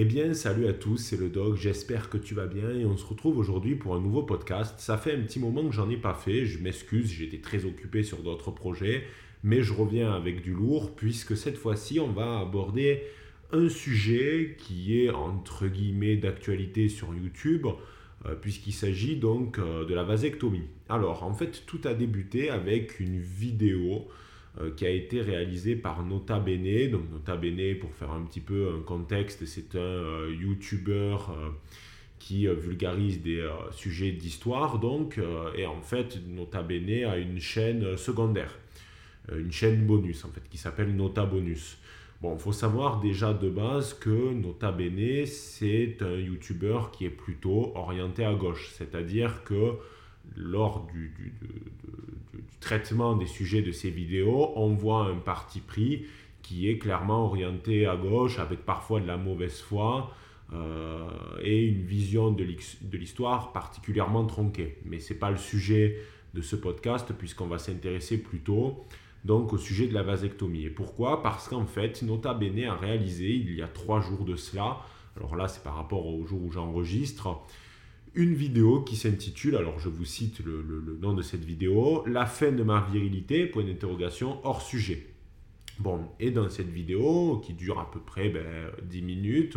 Eh bien, salut à tous, c'est le Doc, j'espère que tu vas bien et on se retrouve aujourd'hui pour un nouveau podcast. Ça fait un petit moment que j'en ai pas fait, je m'excuse, j'étais très occupé sur d'autres projets, mais je reviens avec du lourd puisque cette fois-ci on va aborder un sujet qui est entre guillemets d'actualité sur YouTube euh, puisqu'il s'agit donc euh, de la vasectomie. Alors, en fait, tout a débuté avec une vidéo qui a été réalisé par Nota Bene. Donc Nota Bene, pour faire un petit peu un contexte, c'est un euh, YouTuber euh, qui vulgarise des sujets d'histoire. Donc, et en fait, Nota Bene a une chaîne secondaire, une chaîne bonus en fait, qui s'appelle Nota Bonus. Bon, il faut savoir déjà de base que Nota Bene, c'est un YouTuber qui est plutôt orienté à gauche. C'est-à-dire que lors du, traitement des sujets de ces vidéos, on voit un parti pris qui est clairement orienté à gauche, avec parfois de la mauvaise foi euh, et une vision de l'histoire particulièrement tronquée. Mais ce n'est pas le sujet de ce podcast, puisqu'on va s'intéresser plutôt donc au sujet de la vasectomie. Et pourquoi? Parce qu'en fait, Nota Bene a réalisé il y a trois jours de cela, alors là c'est par rapport au jour où j'enregistre, une vidéo qui s'intitule, alors je vous cite le, nom de cette vidéo, La fin de ma virilité, point d'interrogation, hors sujet. Bon, et dans cette vidéo, qui dure à peu près ben, 10 minutes,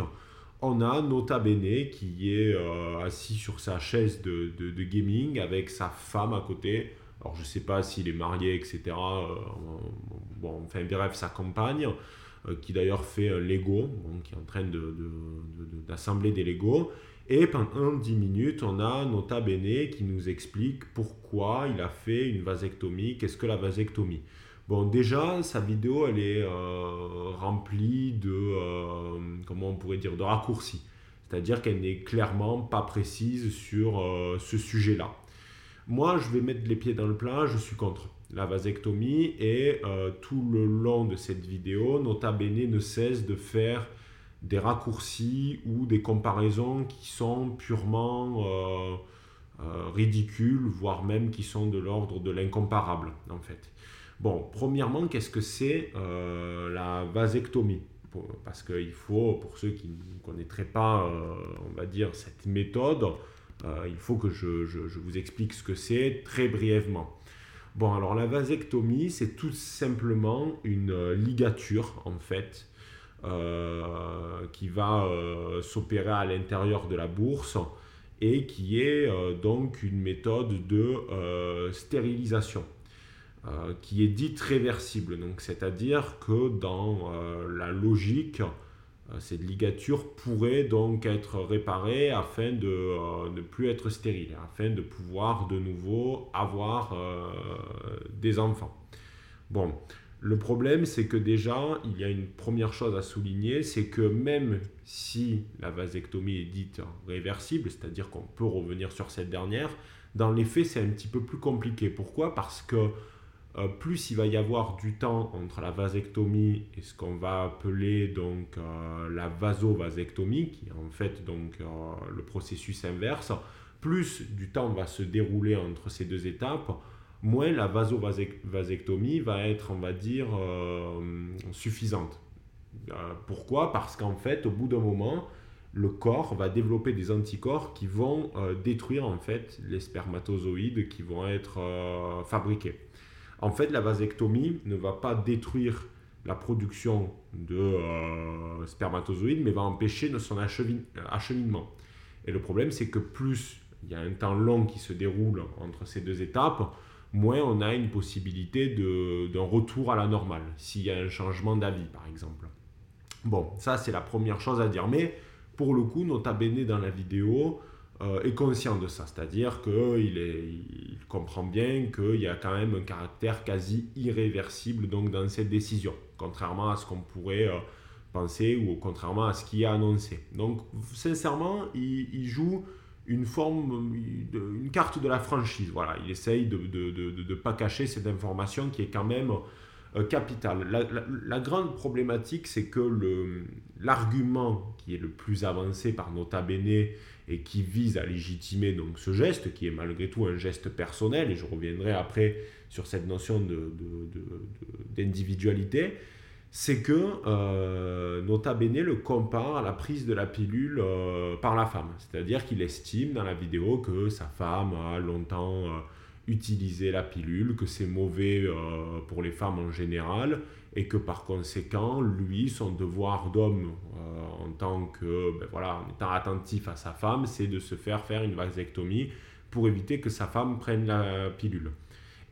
on a Nota Bene qui est euh, assis sur sa chaise de, gaming avec sa femme à côté. Alors je ne sais pas s'il est marié, etc. Euh, bon, enfin bref, sa compagne, euh, qui d'ailleurs fait un Lego, qui est en train d'assembler des Legos. Et pendant 10 minutes, on a Nota Bene qui nous explique pourquoi il a fait une vasectomie, qu'est-ce que la vasectomie. Bon, déjà, sa vidéo, elle est euh, remplie de, euh, comment on pourrait dire, de raccourcis. C'est-à-dire qu'elle n'est clairement pas précise sur euh, ce sujet-là. Moi, je vais mettre les pieds dans le plat, je suis contre la vasectomie et tout le long de cette vidéo, Nota Bene ne cesse de faire des raccourcis ou des comparaisons qui sont purement euh, euh, ridicules, voire même qui sont de l'ordre de l'incomparable, en fait. Bon, premièrement, qu'est-ce que c'est euh, la vasectomie? Parce qu'il faut, pour ceux qui ne connaîtraient pas, on va dire, cette méthode, il faut que je, je, vous explique ce que c'est très brièvement. Bon, alors la vasectomie, c'est tout simplement une ligature, en fait, qui va euh, s'opérer à l'intérieur de la bourse et qui est euh, donc une méthode de stérilisation. qui est dite réversible. Donc, c'est-à-dire que dans la logique, cette ligature pourrait donc être réparée afin de ne plus être stérile, afin de pouvoir de nouveau avoir des enfants. Bon, le problème, c'est que déjà, il y a une première chose à souligner, c'est que même si la vasectomie est dite réversible, c'est-à-dire qu'on peut revenir sur cette dernière, dans les faits, c'est un petit peu plus compliqué. Pourquoi? Parce que euh, plus il va y avoir du temps entre la vasectomie et ce qu'on va appeler donc euh, la vasovasectomie, qui est en fait donc euh, le processus inverse, plus du temps va se dérouler entre ces deux étapes, moins la vasovasectomie va être, on va dire, euh, suffisante. Euh, pourquoi? Parce qu'en fait, au bout d'un moment, le corps va développer des anticorps qui vont euh, détruire en fait les spermatozoïdes qui vont être fabriqués. En fait, la vasectomie ne va pas détruire la production de spermatozoïdes, mais va empêcher son acheminement. Et le problème, c'est que plus il y a un temps long qui se déroule entre ces deux étapes, moins on a une possibilité d'un retour à la normale, s'il y a un changement d'avis par exemple. Bon, ça c'est la première chose à dire. Mais pour le coup, Nota Bene dans la vidéo euh, est conscient de ça. C'est-à-dire qu'il il comprend bien qu'il y a quand même un caractère quasi irréversible donc, dans cette décision, contrairement à ce qu'on pourrait euh, penser ou contrairement à ce qu'il a annoncé. Donc sincèrement, il joue une forme, une carte de la franchise. Voilà, il essaye de ne pas cacher cette information qui est quand même euh, capitale. La, grande problématique, c'est que l'argument qui est le plus avancé par Nota Bene et qui vise à légitimer donc ce geste, qui est malgré tout un geste personnel, et je reviendrai après sur cette notion d'individualité, c'est que euh, Nota Bene le compare à la prise de la pilule euh, par la femme. C'est-à-dire qu'il estime dans la vidéo que sa femme a longtemps euh, utilisé la pilule, que c'est mauvais pour les femmes en général, et que par conséquent, lui, son devoir d'homme en tant que, ben voilà, en étant attentif à sa femme, c'est de se faire faire une vasectomie pour éviter que sa femme prenne la pilule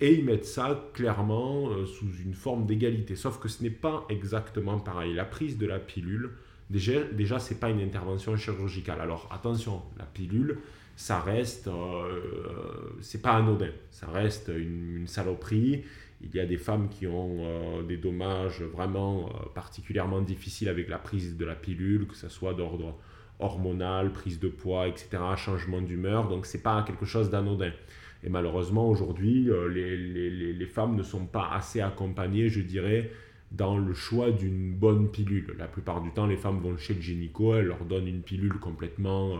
et ils mettent ça clairement euh, sous une forme d'égalité. Sauf que ce n'est pas exactement pareil. La prise de la pilule, déjà, déjà ce n'est pas une intervention chirurgicale. Alors attention, la pilule, ça reste, euh, c'est pas anodin, ça reste une, saloperie. Il y a des femmes qui ont euh, des dommages vraiment particulièrement difficiles avec la prise de la pilule, que ce soit d'ordre hormonal, prise de poids, etc., changement d'humeur. Donc c'est pas quelque chose d'anodin. Et malheureusement, aujourd'hui, euh, les, les, les, femmes ne sont pas assez accompagnées, je dirais, dans le choix d'une bonne pilule. La plupart du temps, les femmes vont chez le gynéco, elles leur donnent une pilule complètement euh,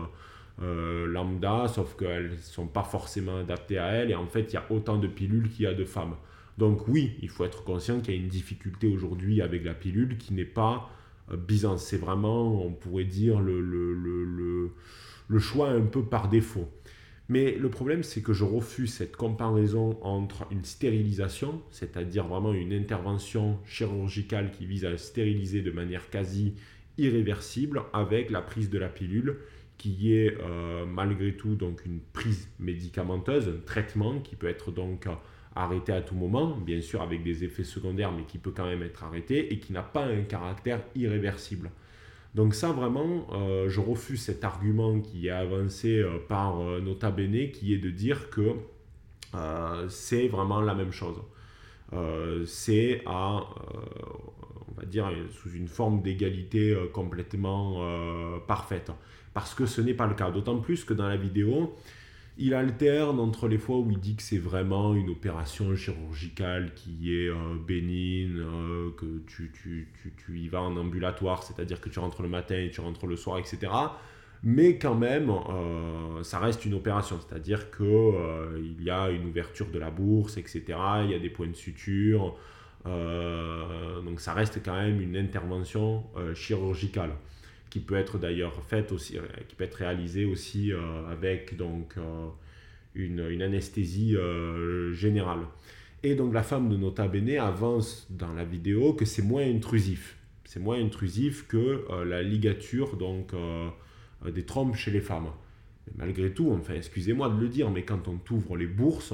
euh, lambda, sauf qu'elles ne sont pas forcément adaptées à elles. Et en fait, il y a autant de pilules qu'il y a de femmes. Donc oui, il faut être conscient qu'il y a une difficulté aujourd'hui avec la pilule qui n'est pas euh, C'est vraiment, on pourrait dire, le, le, le, le choix un peu par défaut. Mais le problème, c'est que je refuse cette comparaison entre une stérilisation, c'est-à-dire vraiment une intervention chirurgicale qui vise à stériliser de manière quasi irréversible, avec la prise de la pilule, qui est euh, malgré tout donc une prise médicamenteuse, un traitement qui peut être arrêté à tout moment, bien sûr avec des effets secondaires, mais qui peut quand même être arrêté et qui n'a pas un caractère irréversible. Donc ça, vraiment, euh, je refuse cet argument qui est avancé euh, par euh, Nota Bene, qui est de dire que c'est vraiment la même chose. c'est à, on va dire, sous une forme d'égalité complètement parfaite. Parce que ce n'est pas le cas. D'autant plus que dans la vidéo, il alterne entre les fois où il dit que c'est vraiment une opération chirurgicale qui est euh, bénigne, euh, que tu, tu, tu, tu, y vas en ambulatoire, c'est-à-dire que tu rentres le matin et tu rentres le soir, etc. Mais quand même, euh, ça reste une opération, c'est-à-dire qu'il y a une ouverture de la bourse, etc. Il y a des points de suture. donc ça reste quand même une intervention chirurgicale qui peut être d'ailleurs faite aussi, euh, qui peut être réalisée aussi euh, avec donc euh, une, une, anesthésie générale. Et donc la femme de Nota Bene avance dans la vidéo que c'est moins intrusif. C'est moins intrusif que la ligature donc des trompes chez les femmes. malgré tout, enfin excusez-moi de le dire, mais quand on ouvre les bourses,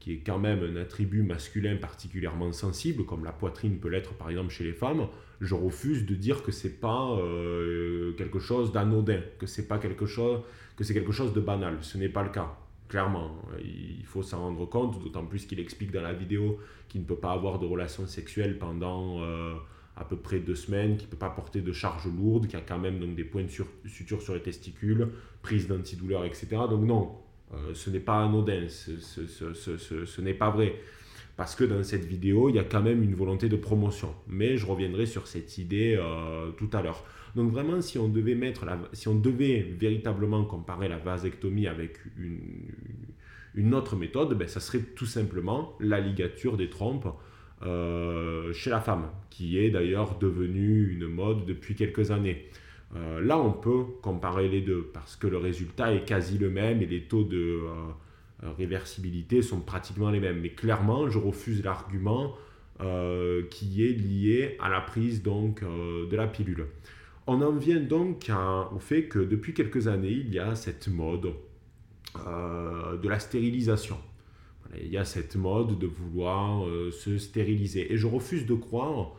qui est quand même un attribut masculin particulièrement sensible, comme la poitrine peut l'être par exemple chez les femmes, je refuse de dire que c'est pas euh, quelque chose d'anodin, que c'est pas quelque chose, que c'est quelque chose de banal. Ce n'est pas le cas, clairement. Il faut s'en rendre compte, d'autant plus qu'il explique dans la vidéo qu'il ne peut pas avoir de relations sexuelles pendant euh, à peu près deux semaines, qu'il ne peut pas porter de charges lourdes, qu'il a quand même donc des points de suture sur les testicules, prise d'antidouleur, etc. Donc non, euh, ce n'est pas anodin, ce, n'est pas vrai. Parce que dans cette vidéo, il y a quand même une volonté de promotion. Mais je reviendrai sur cette idée euh, tout à l'heure. Donc vraiment, si on devait mettre si on devait véritablement comparer la vasectomie avec une, une autre méthode, ben, ça serait tout simplement la ligature des trompes euh, chez la femme, qui est d'ailleurs devenue une mode depuis quelques années. Euh, là, on peut comparer les deux parce que le résultat est quasi le même et les taux de euh, euh, réversibilité sont pratiquement les mêmes. Mais clairement, je refuse l'argument qui est lié à la prise donc, de la pilule. On en vient donc au fait que depuis quelques années, il y a cette mode de la stérilisation. il y a cette mode de vouloir se stériliser. Et je refuse de croire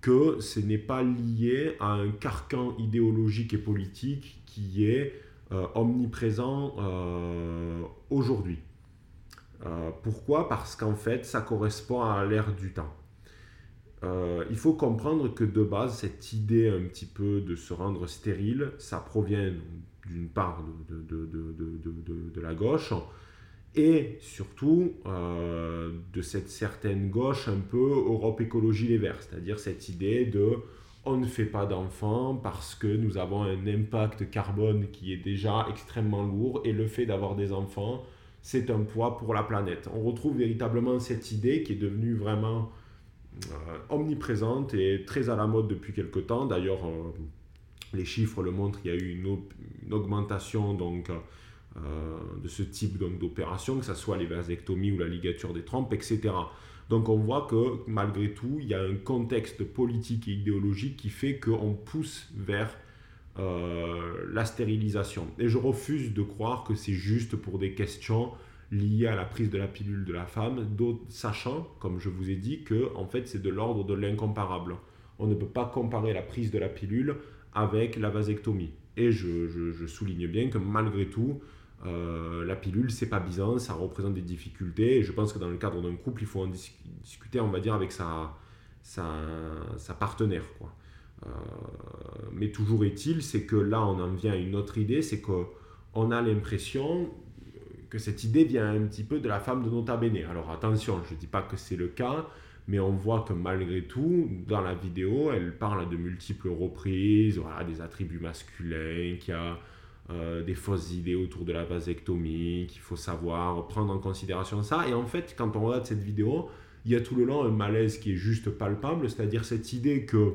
que ce n'est pas lié à un carcan idéologique et politique qui est euh, omniprésent euh, aujourd'hui. Euh, pourquoi? Parce qu'en fait, ça correspond à l'ère du temps. il faut comprendre que de base, cette idée un petit peu de se rendre stérile, ça provient d'une part de, de, de, de, la gauche, et surtout euh, de cette certaine gauche un peu Europe Écologie Les Verts, c'est-à-dire cette idée de on ne fait pas d'enfants parce que nous avons un impact carbone qui est déjà extrêmement lourd et le fait d'avoir des enfants, c'est un poids pour la planète. On retrouve véritablement cette idée qui est devenue vraiment omniprésente et très à la mode depuis quelque temps. D'ailleurs, les chiffres le montrent, il y a eu une, augmentation donc, de ce type d'opération, que ce soit les vasectomies ou la ligature des trompes, etc. Donc on voit que malgré tout, il y a un contexte politique et idéologique qui fait qu'on pousse vers euh, la stérilisation. Et je refuse de croire que c'est juste pour des questions liées à la prise de la pilule de la femme, sachant, comme je vous ai dit, que en fait c'est de l'ordre de l'incomparable. On ne peut pas comparer la prise de la pilule avec la vasectomie. Et je souligne bien que malgré tout, euh, la pilule, c'est pas bizarre, ça représente des difficultés. Et je pense que dans le cadre d'un couple, il faut en discuter, on va dire, avec sa, sa, partenaire. Quoi. Euh, mais toujours est-il, c'est que là, on en vient à une autre idée, c'est qu'on a l'impression que cette idée vient un petit peu de la femme de Nota Bene. Alors attention, je ne dis pas que c'est le cas, mais on voit que malgré tout, dans la vidéo, elle parle à de multiples reprises, des attributs masculins, qu'il y a euh, des fausses idées autour de la vasectomie, qu'il faut savoir prendre en considération ça. Et en fait, quand on regarde cette vidéo, il y a tout le long un malaise qui est juste palpable, c'est-à-dire cette idée que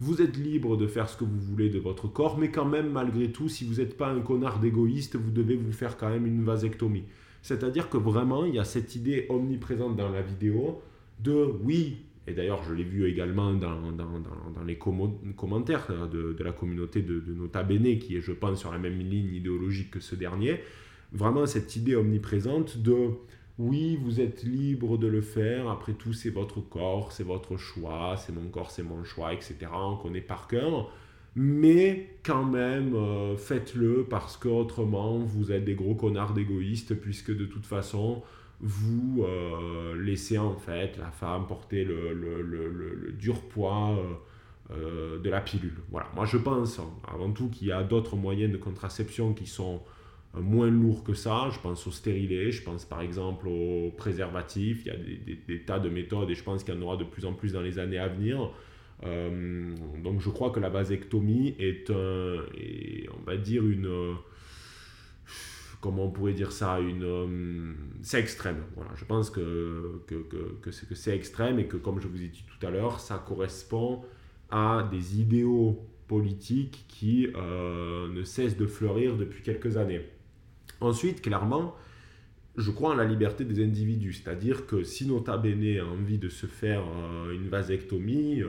vous êtes libre de faire ce que vous voulez de votre corps, mais quand même, malgré tout, si vous n'êtes pas un connard d'égoïste, vous devez vous faire quand même une vasectomie. C'est-à-dire que vraiment, il y a cette idée omniprésente dans la vidéo de oui, et d'ailleurs je l'ai vu également dans, les commentaires de, la communauté de, Nota Bene, qui est, je pense, sur la même ligne idéologique que ce dernier, vraiment cette idée omniprésente de oui, vous êtes libre de le faire, après tout c'est votre corps, c'est votre choix, c'est mon corps, c'est mon choix, etc. On connaît par cœur. Mais quand même, euh, faites-le parce qu'autrement, vous êtes des gros connards d'égoïstes, puisque de toute façon, vous euh, laissez en fait la femme porter le, le, dur poids euh, euh, de la pilule. Voilà, moi je pense avant tout qu'il y a d'autres moyens de contraception qui sont moins lourds que ça. Je pense au stérilet, je pense par exemple au préservatif. Il y a des, des, tas de méthodes et je pense qu'il y en aura de plus en plus dans les années à venir. donc je crois que la vasectomie est, un, on va dire une comment on pourrait dire ça, une, euh, c'est extrême. Voilà, je pense que, que, que, que c'est extrême et que, comme je vous ai dit tout à l'heure, ça correspond à des idéaux politiques qui euh, ne cessent de fleurir depuis quelques années. Ensuite, clairement, je crois en la liberté des individus, c'est-à-dire que si Nota Bene a envie de se faire euh, une vasectomie,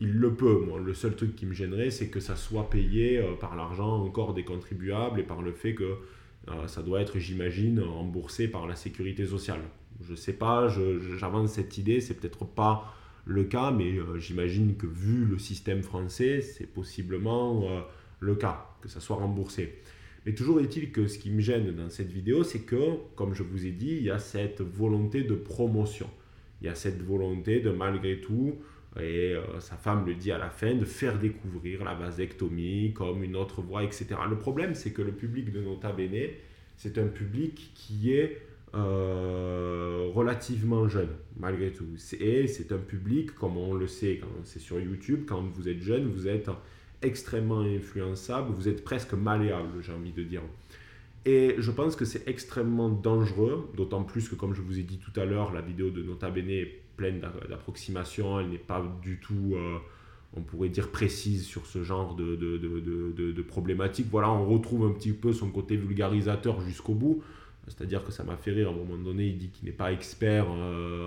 il le peut. Moi, le seul truc qui me gênerait, c'est que ça soit payé euh, par l'argent encore des contribuables et par le fait que euh, ça doit être, j'imagine, remboursé par la sécurité sociale. Je ne sais pas, j'avance cette idée, c'est peut-être pas le cas, mais euh, j'imagine que vu le système français, c'est possiblement le cas, que ça soit remboursé. Mais toujours est-il que ce qui me gêne dans cette vidéo, c'est que, comme je vous ai dit, il y a cette volonté de promotion. Il y a cette volonté de, malgré tout, et euh, sa femme le dit à la fin, de faire découvrir la vasectomie comme une autre voie, etc. Le problème, c'est que le public de Nota Bene, c'est un public qui est euh, relativement jeune, malgré tout. Et c'est un public, comme on le sait quand c'est sur YouTube, quand vous êtes jeune, vous êtes extrêmement influençable, vous êtes presque malléable, j'ai envie de dire. Et je pense que c'est extrêmement dangereux, d'autant plus que, comme je vous ai dit tout à l'heure, la vidéo de Nota Bene pleine d'approximations, elle n'est pas du tout, euh, on pourrait dire, précise sur ce genre de, de, de, de, problématiques. Voilà, on retrouve un petit peu son côté vulgarisateur jusqu'au bout. C'est-à-dire que ça m'a fait rire, à un moment donné, il dit qu'il n'est pas expert euh,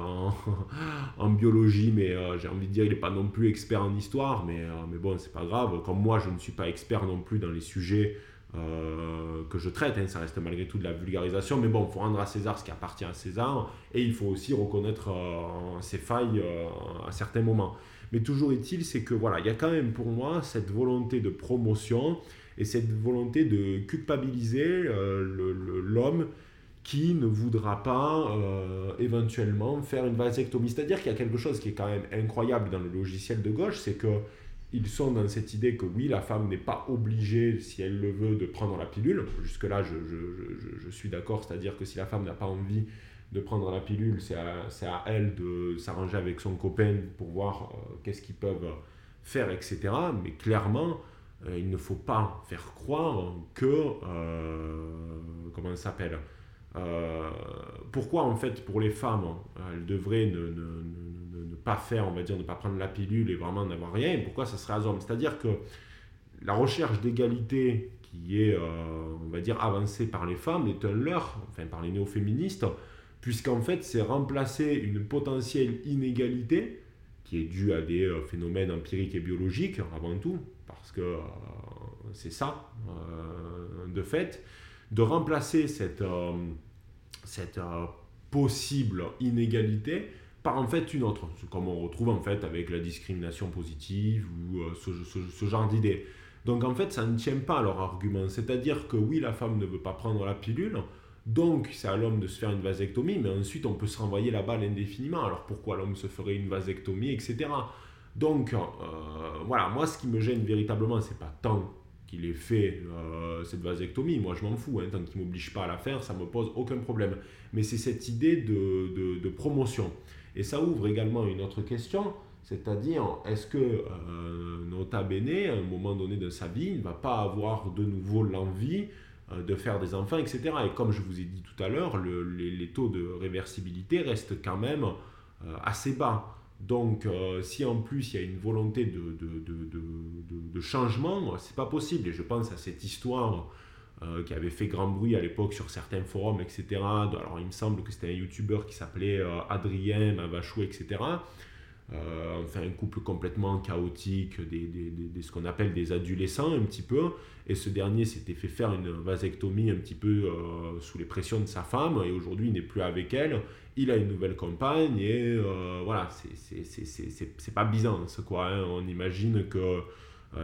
en, biologie, mais euh, j'ai envie de dire qu'il n'est pas non plus expert en histoire, mais, mais bon, c'est pas grave. Comme moi, je ne suis pas expert non plus dans les sujets euh, que je traite. Hein, ça reste malgré tout de la vulgarisation, mais bon, il faut rendre à César ce qui appartient à César, et il faut aussi reconnaître euh, ses failles euh, à certains moments. Mais toujours est-il, c'est que voilà, il y a quand même pour moi cette volonté de promotion et cette volonté de culpabiliser l'homme qui ne voudra pas éventuellement faire une vasectomie. C'est-à-dire qu'il y a quelque chose qui est quand même incroyable dans le logiciel de gauche, c'est que ils sont dans cette idée que oui, la femme n'est pas obligée, si elle le veut, de prendre la pilule. Jusque-là, je, je, je, suis d'accord, c'est-à-dire que si la femme n'a pas envie de prendre la pilule, c'est à, à, elle de s'arranger avec son copain pour voir euh, qu'est-ce qu'ils peuvent faire, etc. Mais clairement, euh, il ne faut pas faire croire que, euh, comment ça s'appelle, pourquoi en fait pour les femmes, elles devraient ne, pas faire, on va dire, ne pas prendre la pilule et vraiment n'avoir rien, et pourquoi ça serait à hommes C'est-à-dire que la recherche d'égalité qui est, on va dire, avancée par les femmes est un leurre, enfin par les néo-féministes, puisqu'en fait c'est remplacer une potentielle inégalité qui est due à des euh, phénomènes empiriques et biologiques avant tout, parce que euh, c'est ça euh, de fait, de remplacer cette, cette possible inégalité par en fait une autre, comme on retrouve en fait avec la discrimination positive ou ce, ce genre d'idées. Donc en fait ça ne tient pas à leur argument, c'est-à-dire que oui la femme ne veut pas prendre la pilule, donc, c'est à l'homme de se faire une vasectomie, mais ensuite, on peut se renvoyer la balle indéfiniment. Alors, pourquoi l'homme se ferait une vasectomie, etc. Donc, euh, voilà, moi, ce qui me gêne véritablement, c'est pas tant qu'il ait fait euh, cette vasectomie, moi je m'en fous, hein, tant qu'il ne m'oblige pas à la faire, ça ne me pose aucun problème. Mais c'est cette idée de, promotion. Et ça ouvre également une autre question, c'est-à-dire, est-ce que euh, Nota Bene, à un moment donné de sa vie, ne va pas avoir de nouveau l'envie euh, de faire des enfants, etc. Et comme je vous ai dit tout à l'heure, les, taux de réversibilité restent quand même euh, assez bas. Donc, euh, si en plus il y a une volonté de, de, de, de changement, c'est pas possible. Et je pense à cette histoire qui avait fait grand bruit à l'époque sur certains forums, etc. Alors, il me semble que c'était un youtubeur qui s'appelait Adrien Mavachou, etc. Euh, enfin un couple complètement chaotique, des, des, ce qu'on appelle des adolescents un petit peu, et ce dernier s'était fait faire une vasectomie un petit peu euh, sous les pressions de sa femme, et aujourd'hui il n'est plus avec elle, il a une nouvelle compagne, et euh, voilà, c'est pas Byzance quoi, hein. on imagine que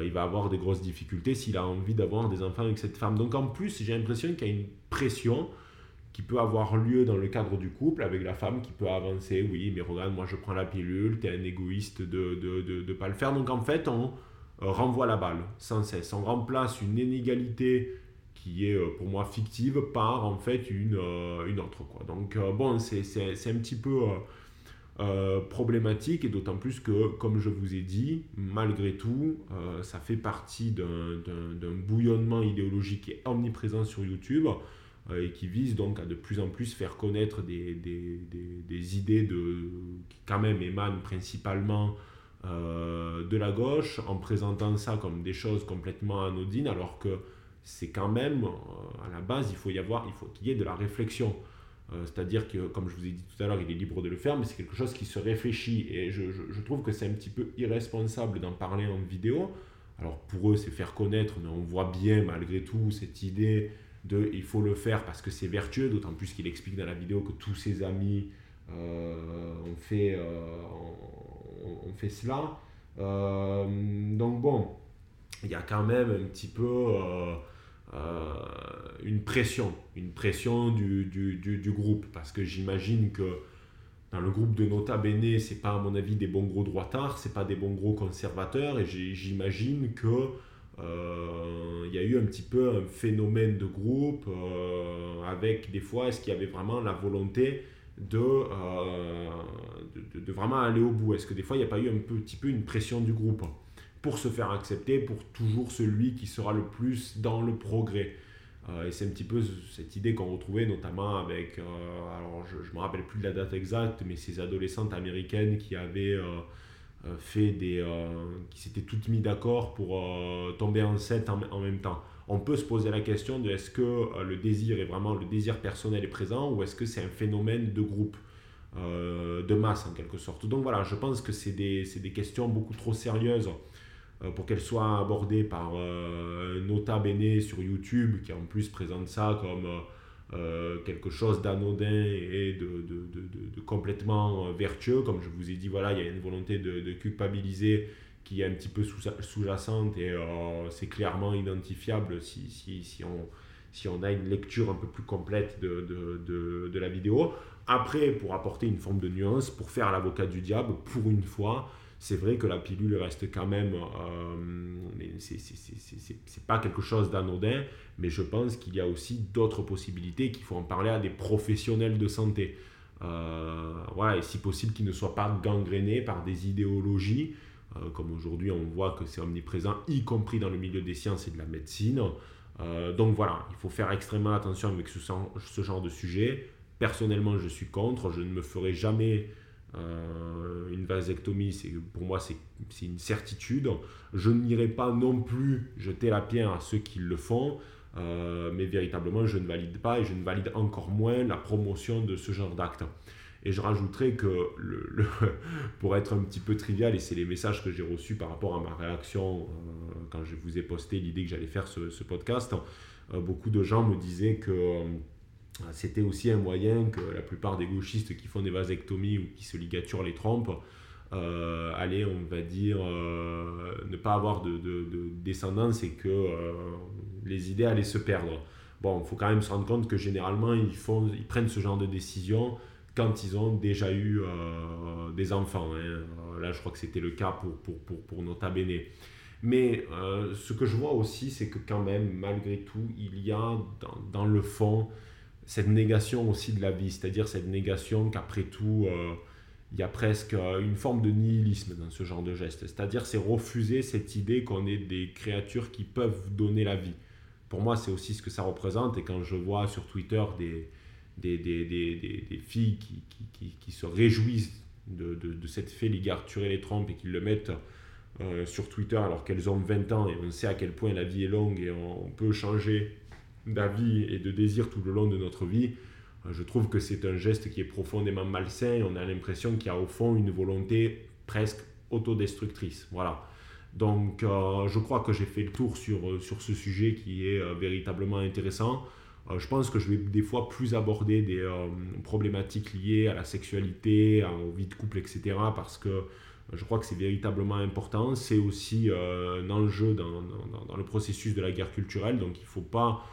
il va avoir des grosses difficultés s'il a envie d'avoir des enfants avec cette femme. Donc en plus, j'ai l'impression qu'il y a une pression qui peut avoir lieu dans le cadre du couple avec la femme qui peut avancer, oui, mais regarde, moi je prends la pilule, tu es un égoïste de ne de, de, pas le faire. Donc en fait, on euh, renvoie la balle sans cesse. On remplace une inégalité qui est euh, pour moi fictive par en fait une, euh, une autre. Quoi. Donc bon, c'est un petit peu problématique et d'autant plus que, comme je vous ai dit, malgré tout, ça fait partie d'un bouillonnement idéologique qui est omniprésent sur YouTube. Euh, et qui vise donc à de plus en plus faire connaître des, des, des, idées de, qui quand même émanent principalement euh, de la gauche en présentant ça comme des choses complètement anodines alors que c'est quand même euh, à la base il faut y avoir il faut qu'il y ait de la réflexion. C'est-à-dire que comme je vous ai dit tout à l'heure il est libre de le faire mais c'est quelque chose qui se réfléchit. Et je, je, trouve que c'est un petit peu irresponsable d'en parler en vidéo. Alors pour eux c'est faire connaître mais on voit bien malgré tout cette idée de il faut le faire parce que c'est vertueux, d'autant plus qu'il explique dans la vidéo que tous ses amis euh, ont, fait, euh, ont, fait cela. Euh, donc bon, il y a quand même un petit peu une pression, une pression du, du, du, groupe, parce que j'imagine que dans le groupe de Nota Bene, c'est pas à mon avis des bons gros droitards, c'est pas des bons gros conservateurs, et j'imagine que euh, il y a eu un petit peu un phénomène de groupe euh, avec des fois, est-ce qu'il y avait vraiment la volonté de, euh, de, de, vraiment aller au bout. Est-ce que des fois, il n'y a pas eu un petit peu une pression du groupe pour se faire accepter, pour toujours celui qui sera le plus dans le progrès? Et c'est un petit peu cette idée qu'on retrouvait notamment avec, alors je ne me rappelle plus de la date exacte, mais ces adolescentes américaines qui avaient euh, fait des, euh, qui s'étaient toutes mis d'accord pour euh, tomber enceinte en, en même temps. On peut se poser la question de est-ce que le désir est vraiment le désir personnel est présent ou est-ce que c'est un phénomène de groupe, de masse en quelque sorte. Donc voilà, je pense que c'est des, des, questions beaucoup trop sérieuses pour qu'elles soient abordées par Nota Bene sur YouTube qui en plus présente ça comme euh, quelque chose d'anodin et de, de, de, de, complètement euh, vertueux. Comme je vous ai dit, voilà, il y a une volonté de, culpabiliser qui est un petit peu sous-jacente et euh, c'est clairement identifiable si, si, si, on, si on a une lecture un peu plus complète de, la vidéo. Après, pour apporter une forme de nuance, pour faire l'avocat du diable, pour une fois, c'est vrai que la pilule reste quand même, euh, c'est pas quelque chose d'anodin, mais je pense qu'il y a aussi d'autres possibilités, qu'il faut en parler à des professionnels de santé. Euh, voilà, et si possible qu'ils ne soient pas gangrénés par des idéologies, euh, comme aujourd'hui on voit que c'est omniprésent, y compris dans le milieu des sciences et de la médecine. donc voilà, il faut faire extrêmement attention avec ce, ce, genre de sujet. Personnellement, je suis contre. Je ne me ferai jamais une vasectomie. Pour moi, c'est une certitude. Je n'irai pas non plus jeter la pierre à ceux qui le font. mais véritablement, je ne valide pas et je ne valide encore moins la promotion de ce genre d'acte. Et je rajouterais que, pour être un petit peu trivial, et c'est les messages que j'ai reçus par rapport à ma réaction euh, quand je vous ai posté l'idée que j'allais faire ce, podcast, euh, beaucoup de gens me disaient que euh, c'était aussi un moyen que la plupart des gauchistes qui font des vasectomies ou qui se ligaturent les trompes allaient, on va dire, ne pas avoir de, de descendance et que les idées allaient se perdre. Bon, il faut quand même se rendre compte que généralement, ils, font, ils prennent ce genre de décision quand ils ont déjà eu euh, des enfants. Hein. Euh, là, je crois que c'était le cas pour, pour, pour, pour Nota Bene. Mais euh, ce que je vois aussi, c'est que quand même, malgré tout, il y a dans, dans, le fond cette négation aussi de la vie, c'est-à-dire cette négation qu'après tout, il y a presque une forme de nihilisme dans ce genre de geste. C'est-à-dire c'est refuser cette idée qu'on est des créatures qui peuvent donner la vie. Pour moi, c'est aussi ce que ça représente. Et quand je vois sur Twitter des, des, des, des, des filles qui, qui, qui, se réjouissent de, de, cette fait ligarturer les trompes et qui le mettent euh, sur Twitter alors qu'elles ont 20 ans et on sait à quel point la vie est longue et on, peut changer d'avis et de désir tout le long de notre vie, euh, je trouve que c'est un geste qui est profondément malsain on a l'impression qu'il y a au fond une volonté presque autodestructrice. Voilà. Donc euh, je crois que j'ai fait le tour sur, sur ce sujet qui est véritablement intéressant. Euh, je pense que je vais des fois plus aborder des euh, problématiques liées à la sexualité, aux vies de couple, etc. Parce que euh, je crois que c'est véritablement important. C'est aussi un enjeu dans, dans, le processus de la guerre culturelle. Donc il ne faut pas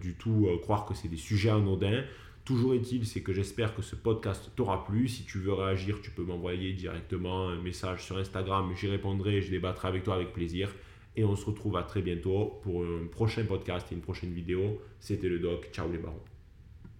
du tout croire que c'est des sujets anodins. Toujours est-il, c'est que j'espère que ce podcast t'aura plu. Si tu veux réagir, tu peux m'envoyer directement un message sur Instagram. J'y répondrai je débattrai avec toi avec plaisir. Et on se retrouve à très bientôt pour un prochain podcast et une prochaine vidéo. C'était le doc. Ciao les barons.